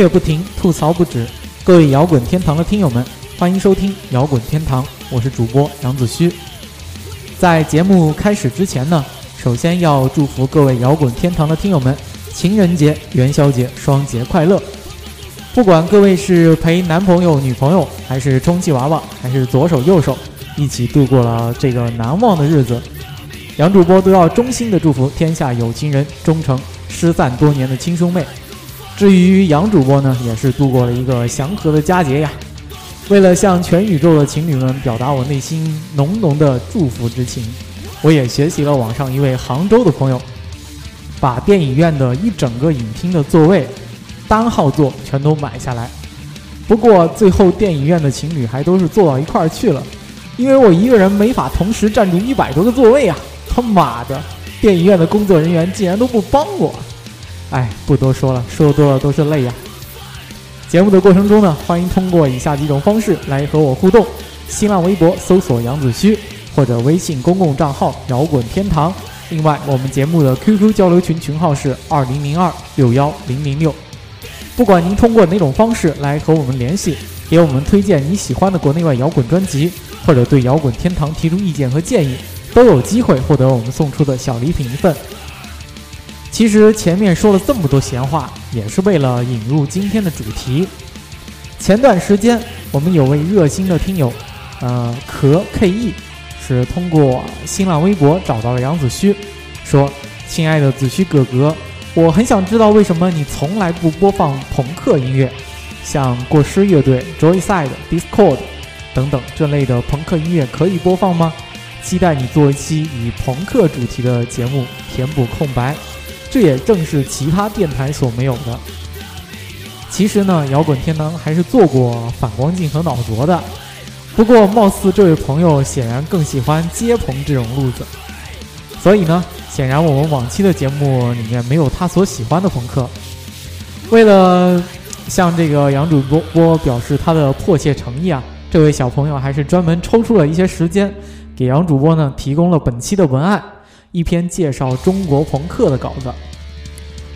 乐不停，吐槽不止。各位摇滚天堂的听友们，欢迎收听摇滚天堂，我是主播杨子虚。在节目开始之前呢，首先要祝福各位摇滚天堂的听友们，情人节、元宵节双节快乐！不管各位是陪男朋友、女朋友，还是充气娃娃，还是左手右手，一起度过了这个难忘的日子，杨主播都要衷心的祝福天下有情人终成失散多年的亲兄妹。至于杨主播呢，也是度过了一个祥和的佳节呀。为了向全宇宙的情侣们表达我内心浓浓的祝福之情，我也学习了网上一位杭州的朋友，把电影院的一整个影厅的座位。单号座全都买下来，不过最后电影院的情侣还都是坐到一块儿去了，因为我一个人没法同时占住一百多个座位啊！他妈的，电影院的工作人员竟然都不帮我！哎，不多说了，说多了都是泪呀。节目的过程中呢，欢迎通过以下几种方式来和我互动：新浪微博搜索杨子虚，或者微信公共账号摇滚天堂。另外，我们节目的 QQ 交流群群号是二零零二六幺零零六。不管您通过哪种方式来和我们联系，给我们推荐你喜欢的国内外摇滚专辑，或者对摇滚天堂提出意见和建议，都有机会获得我们送出的小礼品一份。其实前面说了这么多闲话，也是为了引入今天的主题。前段时间，我们有位热心的听友，呃，壳 KE，是通过新浪微博找到了杨子虚，说：“亲爱的子虚哥哥。”我很想知道为什么你从来不播放朋克音乐，像过失乐队、Joyside、Discord 等等这类的朋克音乐可以播放吗？期待你做一期以朋克主题的节目，填补空白。这也正是其他电台所没有的。其实呢，摇滚天堂还是做过反光镜和脑浊的，不过貌似这位朋友显然更喜欢街棚这种路子，所以呢。显然，我们往期的节目里面没有他所喜欢的朋克。为了向这个杨主播播表示他的迫切诚意啊，这位小朋友还是专门抽出了一些时间，给杨主播呢提供了本期的文案，一篇介绍中国朋克的稿子。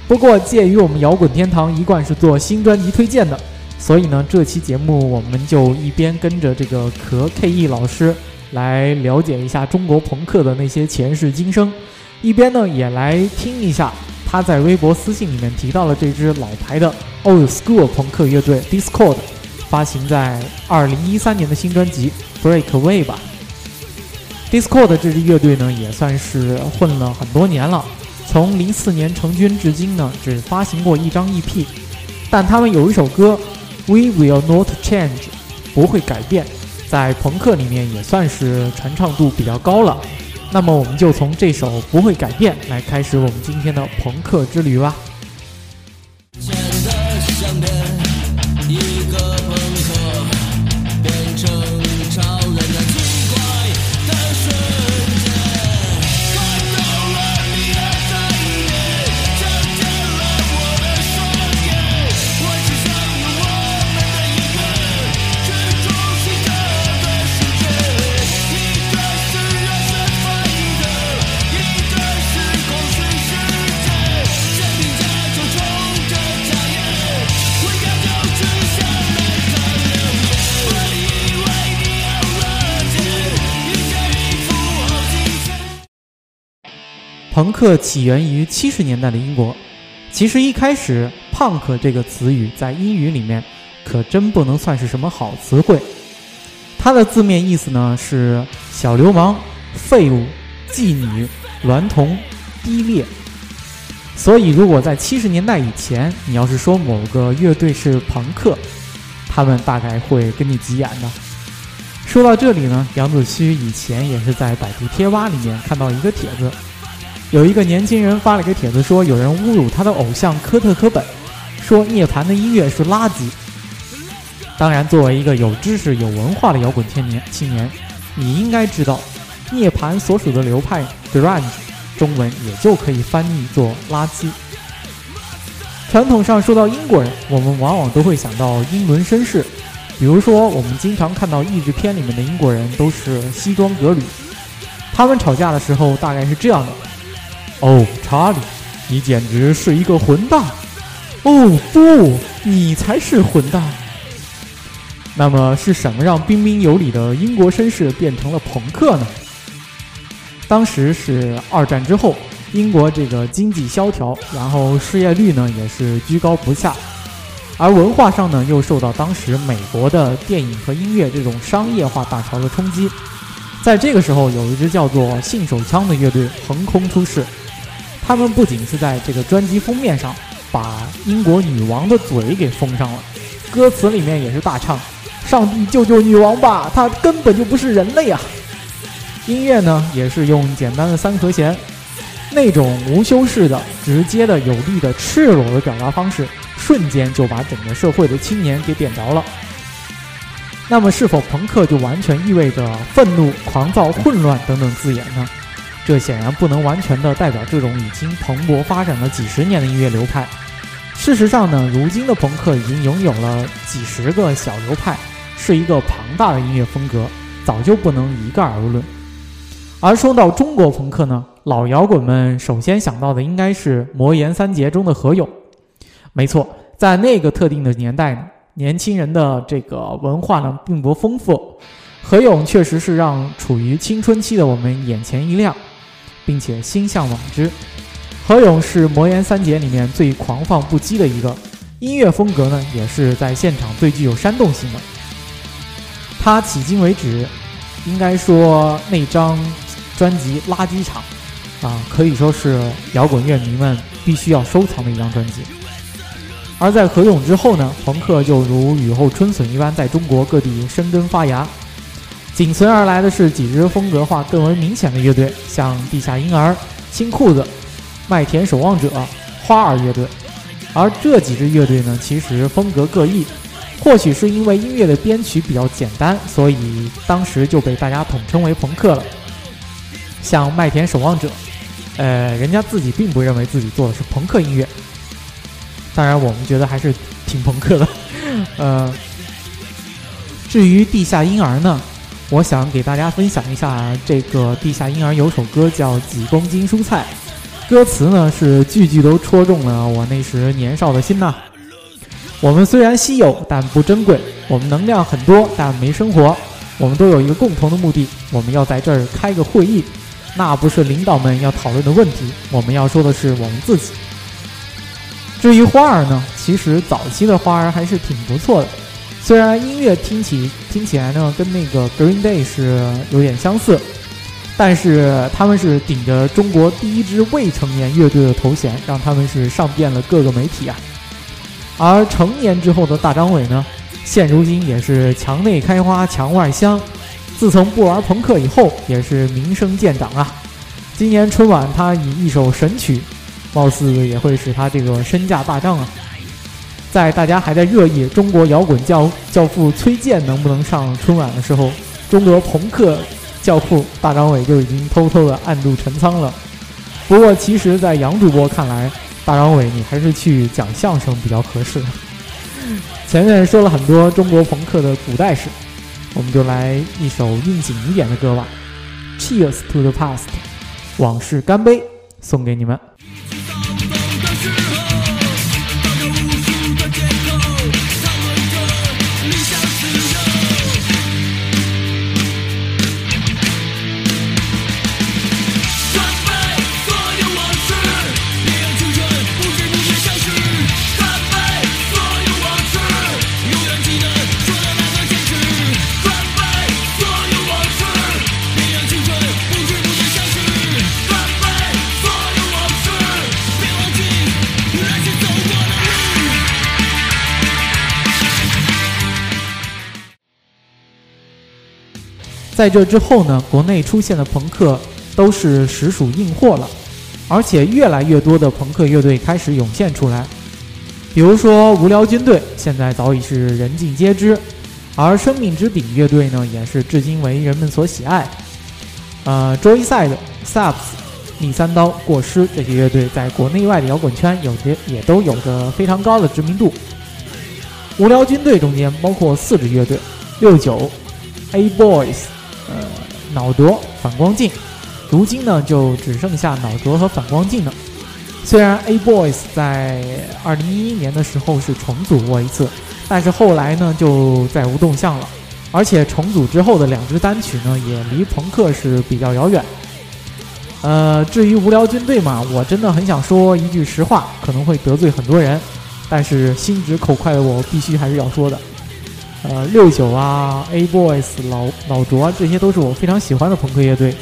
不过，鉴于我们摇滚天堂一贯是做新专辑推荐的，所以呢，这期节目我们就一边跟着这个壳 KE 老师来了解一下中国朋克的那些前世今生。一边呢，也来听一下他在微博私信里面提到了这支老牌的 Old School 朋克乐队 Discord，发行在二零一三年的新专辑 Breakaway 吧。Discord 这支乐队呢，也算是混了很多年了，从零四年成军至今呢，只发行过一张 EP，但他们有一首歌 We Will Not Change，不会改变，在朋克里面也算是传唱度比较高了。那么我们就从这首不会改变来开始我们今天的朋克之旅吧。朋克起源于七十年代的英国。其实一开始，“punk” 这个词语在英语里面可真不能算是什么好词汇。它的字面意思呢是小流氓、废物、妓女、娈童、低劣。所以，如果在七十年代以前，你要是说某个乐队是朋克，他们大概会跟你急眼的。说到这里呢，杨子虚以前也是在百度贴吧里面看到一个帖子。有一个年轻人发了个帖子，说有人侮辱他的偶像科特·科本，说涅槃的音乐是垃圾。当然，作为一个有知识、有文化的摇滚青年，青年，你应该知道，涅槃所属的流派 grunge，中文也就可以翻译作垃圾。传统上说到英国人，我们往往都会想到英伦绅士，比如说我们经常看到译制片里面的英国人都是西装革履，他们吵架的时候大概是这样的。哦，查理，你简直是一个混蛋！哦不，你才是混蛋！那么是什么让彬彬有礼的英国绅士变成了朋克呢？当时是二战之后，英国这个经济萧条，然后失业率呢也是居高不下，而文化上呢又受到当时美国的电影和音乐这种商业化大潮的冲击。在这个时候，有一支叫做信手枪的乐队横空出世，他们不仅是在这个专辑封面上把英国女王的嘴给封上了，歌词里面也是大唱。上帝救救女王吧，她根本就不是人类啊！音乐呢，也是用简单的三和弦，那种无修饰的、直接的、有力的、赤裸的表达方式，瞬间就把整个社会的青年给点着了。那么，是否朋克就完全意味着愤怒、狂躁、混乱等等字眼呢？这显然不能完全的代表这种已经蓬勃发展了几十年的音乐流派。事实上呢，如今的朋克已经拥有了几十个小流派。是一个庞大的音乐风格，早就不能一概而论。而说到中国朋克呢，老摇滚们首先想到的应该是魔岩三杰中的何勇。没错，在那个特定的年代，年轻人的这个文化呢并不丰富，何勇确实是让处于青春期的我们眼前一亮，并且心向往之。何勇是魔岩三杰里面最狂放不羁的一个，音乐风格呢也是在现场最具有煽动性的。他迄今为止，应该说那张专辑《垃圾场》啊，可以说是摇滚乐迷们必须要收藏的一张专辑。而在何勇之后呢，朋克就如雨后春笋一般在中国各地生根发芽。紧随而来的是几支风格化更为明显的乐队，像地下婴儿、新裤子、麦田守望者、花儿乐队。而这几支乐队呢，其实风格各异。或许是因为音乐的编曲比较简单，所以当时就被大家统称为朋克了。像麦田守望者，呃，人家自己并不认为自己做的是朋克音乐。当然，我们觉得还是挺朋克的。呃，至于地下婴儿呢，我想给大家分享一下，这个地下婴儿有首歌叫《几公斤蔬菜》，歌词呢是句句都戳中了我那时年少的心呐。我们虽然稀有，但不珍贵；我们能量很多，但没生活。我们都有一个共同的目的，我们要在这儿开个会议。那不是领导们要讨论的问题，我们要说的是我们自己。至于花儿呢？其实早期的花儿还是挺不错的，虽然音乐听起听起来呢跟那个 Green Day 是有点相似，但是他们是顶着中国第一支未成年乐队的头衔，让他们是上遍了各个媒体啊。而成年之后的大张伟呢，现如今也是墙内开花墙外香。自从不玩朋克以后，也是名声渐长啊。今年春晚他以一首神曲，貌似也会使他这个身价大涨啊。在大家还在热议中国摇滚教教父崔健能不能上春晚的时候，中国朋克教父大张伟就已经偷偷的暗度陈仓了。不过，其实，在杨主播看来，大张伟，你还是去讲相声比较合适。前面说了很多中国朋克的古代史，我们就来一首应景一点的歌吧。Cheers to the past，往事干杯，送给你们。在这之后呢，国内出现的朋克都是实属硬货了，而且越来越多的朋克乐队开始涌现出来。比如说无聊军队，现在早已是人尽皆知；而生命之顶乐队呢，也是至今为人们所喜爱。呃，Joyside、Subs、逆三刀、过失这些乐队在国内外的摇滚圈有着也都有着非常高的知名度。无聊军队中间包括四支乐队：六九、A Boys。呃，脑浊、反光镜，如今呢就只剩下脑浊和反光镜了。虽然 A Boys 在二零一一年的时候是重组过一次，但是后来呢就再无动向了。而且重组之后的两支单曲呢，也离朋克是比较遥远。呃，至于无聊军队嘛，我真的很想说一句实话，可能会得罪很多人，但是心直口快的我必须还是要说的。呃，六九啊，A Boys、老老卓，这些都是我非常喜欢的朋克乐队。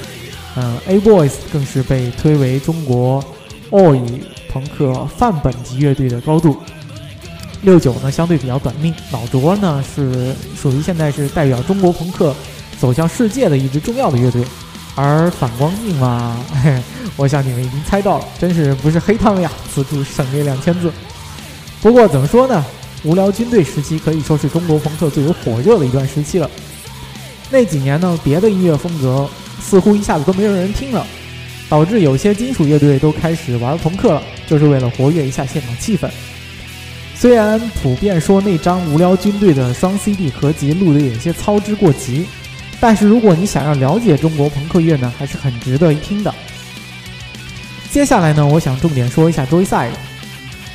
嗯，A Boys 更是被推为中国 Oi 朋克范本级乐队的高度。六九呢相对比较短命，老卓呢是属于现在是代表中国朋克走向世界的一支重要的乐队，而反光镜嘛，我想你们已经猜到了，真是不是黑他们呀！此处省略两千字。不过怎么说呢，无聊军队时期可以说是中国朋克最为火热的一段时期了。那几年呢，别的音乐风格似乎一下子都没有人听了，导致有些金属乐队都开始玩朋克了，就是为了活跃一下现场气氛。虽然普遍说那张无聊军队的双 CD 合集录的有些操之过急，但是如果你想要了解中国朋克乐呢，还是很值得一听的。接下来呢，我想重点说一下 Joyside。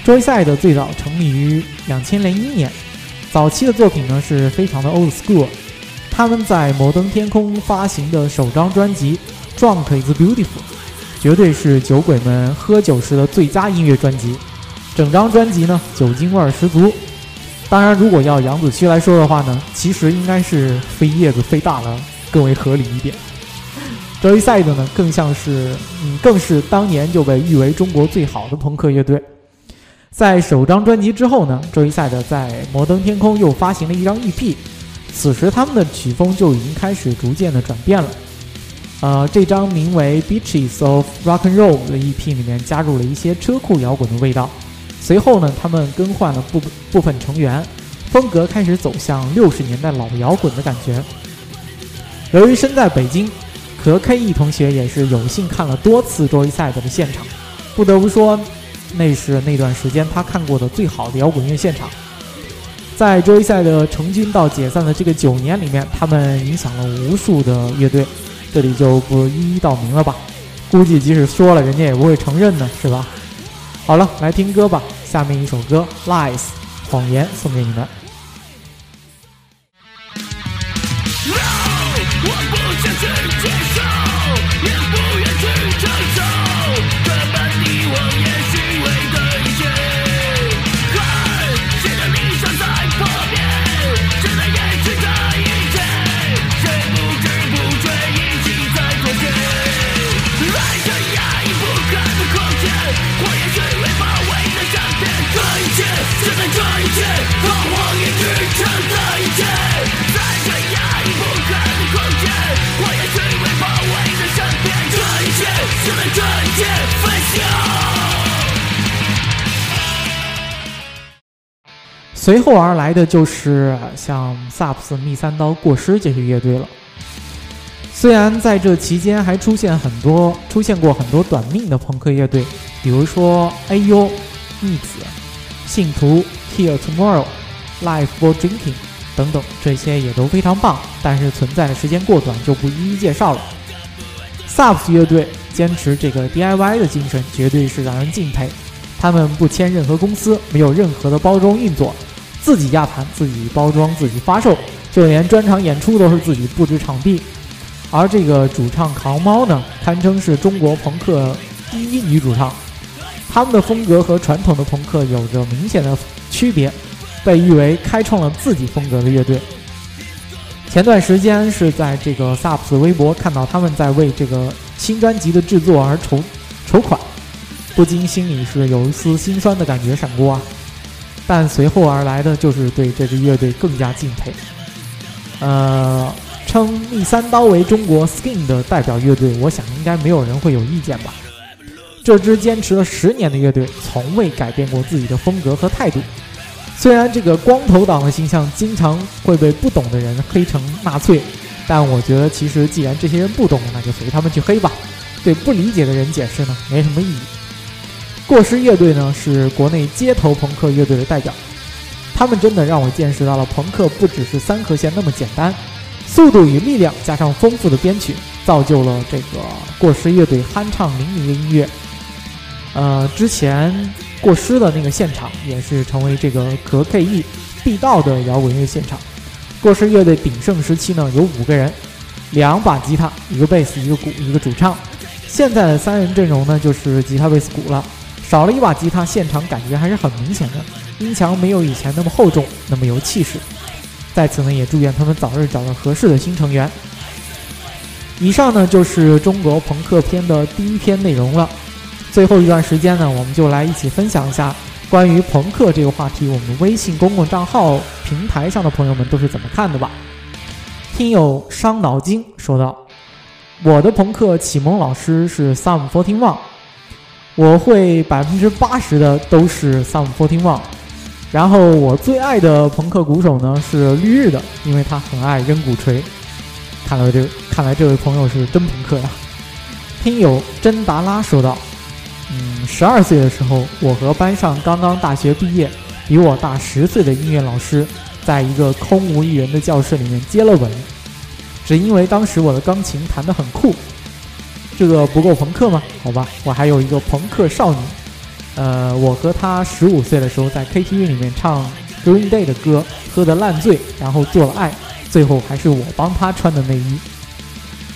Joyside 最早成立于两千零一年，早期的作品呢是非常的 old school。他们在摩登天空发行的首张专辑《Drunk Is Beautiful》，绝对是酒鬼们喝酒时的最佳音乐专辑。整张专辑呢，酒精味儿十足。当然，如果要杨子胥来说的话呢，其实应该是飞叶子飞大了更为合理一点。Joyside 呢，更像是，嗯，更是当年就被誉为中国最好的朋克乐队。在首张专辑之后呢，Joyside 在摩登天空又发行了一张 EP，此时他们的曲风就已经开始逐渐的转变了。呃，这张名为《Beaches of Rock and Roll》的 EP 里面加入了一些车库摇滚的味道。随后呢，他们更换了部部分成员，风格开始走向六十年代老摇滚的感觉。由于身在北京，何 K 一同学也是有幸看了多次 Joyside 的现场，不得不说，那是那段时间他看过的最好的摇滚乐现场。在周一赛的成军到解散的这个九年里面，他们影响了无数的乐队，这里就不一一道明了吧。估计即使说了，人家也不会承认呢，是吧？好了，来听歌吧。下面一首歌《Lies》谎言送给你们。随后而来的就是像萨普斯、密三刀、过失这些乐队了。虽然在这期间还出现很多出现过很多短命的朋克乐队，比如说 A.U、逆子、信徒、Here Tomorrow、Life for Drinking 等等，这些也都非常棒，但是存在的时间过短，就不一一介绍了。萨普斯乐队坚持这个 DIY 的精神，绝对是让人敬佩。他们不签任何公司，没有任何的包装运作。自己压盘，自己包装，自己发售，就连专场演出都是自己布置场地。而这个主唱扛猫呢，堪称是中国朋克第一女主唱。他们的风格和传统的朋克有着明显的区别，被誉为开创了自己风格的乐队。前段时间是在这个萨普斯微博看到他们在为这个新专辑的制作而筹筹款，不禁心里是有一丝心酸的感觉闪过啊。但随后而来的就是对这支乐队更加敬佩。呃，称逆三刀为中国 Skin 的代表乐队，我想应该没有人会有意见吧？这支坚持了十年的乐队，从未改变过自己的风格和态度。虽然这个光头党的形象经常会被不懂的人黑成纳粹，但我觉得其实既然这些人不懂，那就随他们去黑吧。对不理解的人解释呢，没什么意义。过失乐队呢是国内街头朋克乐队的代表，他们真的让我见识到了朋克不只是三和弦那么简单，速度与力量加上丰富的编曲，造就了这个过失乐队酣畅淋漓的音乐。呃，之前过失的那个现场也是成为这个可 K.E 必到的摇滚乐现场。过失乐队鼎盛时期呢，有五个人，两把吉他，一个贝斯，一个鼓，一个主唱。现在的三人阵容呢，就是吉他、贝斯、鼓了，少了一把吉他，现场感觉还是很明显的，音墙没有以前那么厚重，那么有气势。在此呢，也祝愿他们早日找到合适的新成员。以上呢，就是中国朋克篇的第一篇内容了。最后一段时间呢，我们就来一起分享一下关于朋克这个话题，我们微信公共账号平台上的朋友们都是怎么看的吧。听友伤脑筋说道：“我的朋克启蒙老师是 Sum Forty One，我会百分之八十的都是 Sum Forty One。然后我最爱的朋克鼓手呢是绿日的，因为他很爱扔鼓槌。看来这看来这位朋友是真朋克呀。”听友真达拉说道。嗯，十二岁的时候，我和班上刚刚大学毕业、比我大十岁的音乐老师，在一个空无一人的教室里面接了吻，只因为当时我的钢琴弹得很酷。这个不够朋克吗？好吧，我还有一个朋克少女。呃，我和她十五岁的时候在 KTV 里面唱 Green Day 的歌，喝得烂醉，然后做了爱，最后还是我帮她穿的内衣。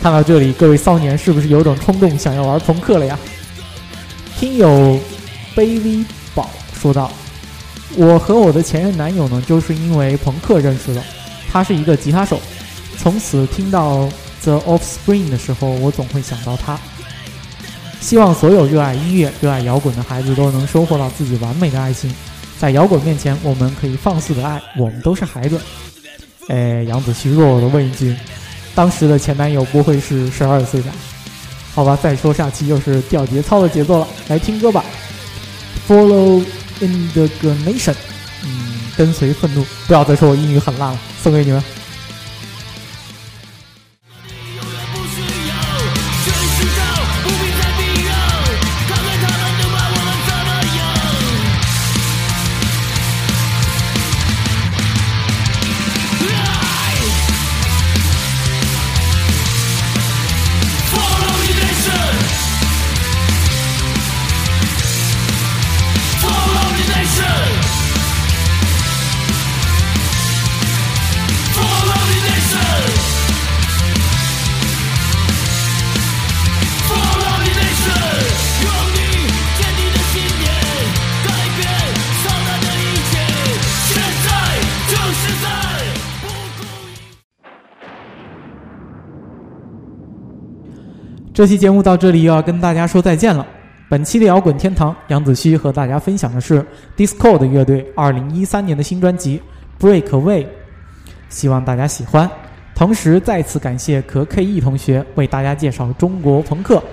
看到这里，各位骚年是不是有种冲动想要玩朋克了呀？听友卑微宝说道：“我和我的前任男友呢，就是因为朋克认识的。他是一个吉他手，从此听到 The Offspring 的时候，我总会想到他。希望所有热爱音乐、热爱摇滚的孩子都能收获到自己完美的爱情。在摇滚面前，我们可以放肆的爱，我们都是孩子。”哎，杨子虚弱弱的问一句：“当时的前男友不会是十二岁吧？”好吧，再说下期又是掉节操的节奏了，来听歌吧。Follow indignation，嗯，跟随愤怒。不要再说我英语很烂了，送给你们。这期节目到这里又要跟大家说再见了。本期的摇滚天堂，杨子虚和大家分享的是 Discord 乐队2013年的新专辑《Break Away》，希望大家喜欢。同时再次感谢可 K.E 同学为大家介绍中国朋克。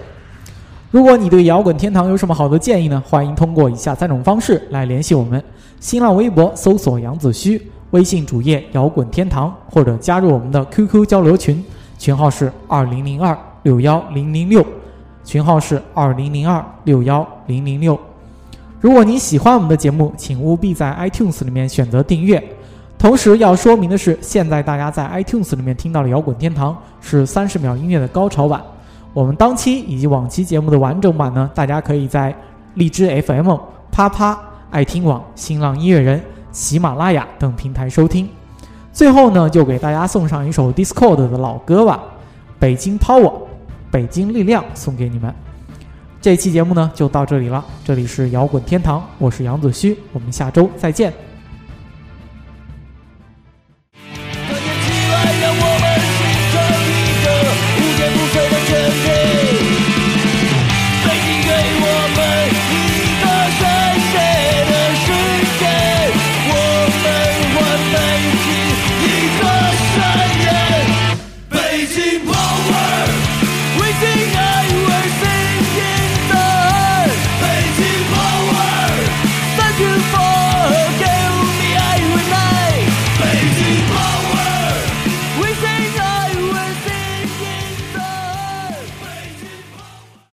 如果你对摇滚天堂有什么好的建议呢？欢迎通过以下三种方式来联系我们：新浪微博搜索杨子虚，微信主页摇滚天堂，或者加入我们的 QQ 交流群，群号是二零零二。六幺零零六，群号是二零零二六幺零零六。如果您喜欢我们的节目，请务必在 iTunes 里面选择订阅。同时要说明的是，现在大家在 iTunes 里面听到的《摇滚天堂》是三十秒音乐的高潮版。我们当期以及往期节目的完整版呢，大家可以在荔枝 FM、啪啪、爱听网、新浪音乐人、喜马拉雅等平台收听。最后呢，就给大家送上一首 Discord 的老歌吧，《北京 Power》。北京力量送给你们，这期节目呢就到这里了。这里是摇滚天堂，我是杨子虚，我们下周再见。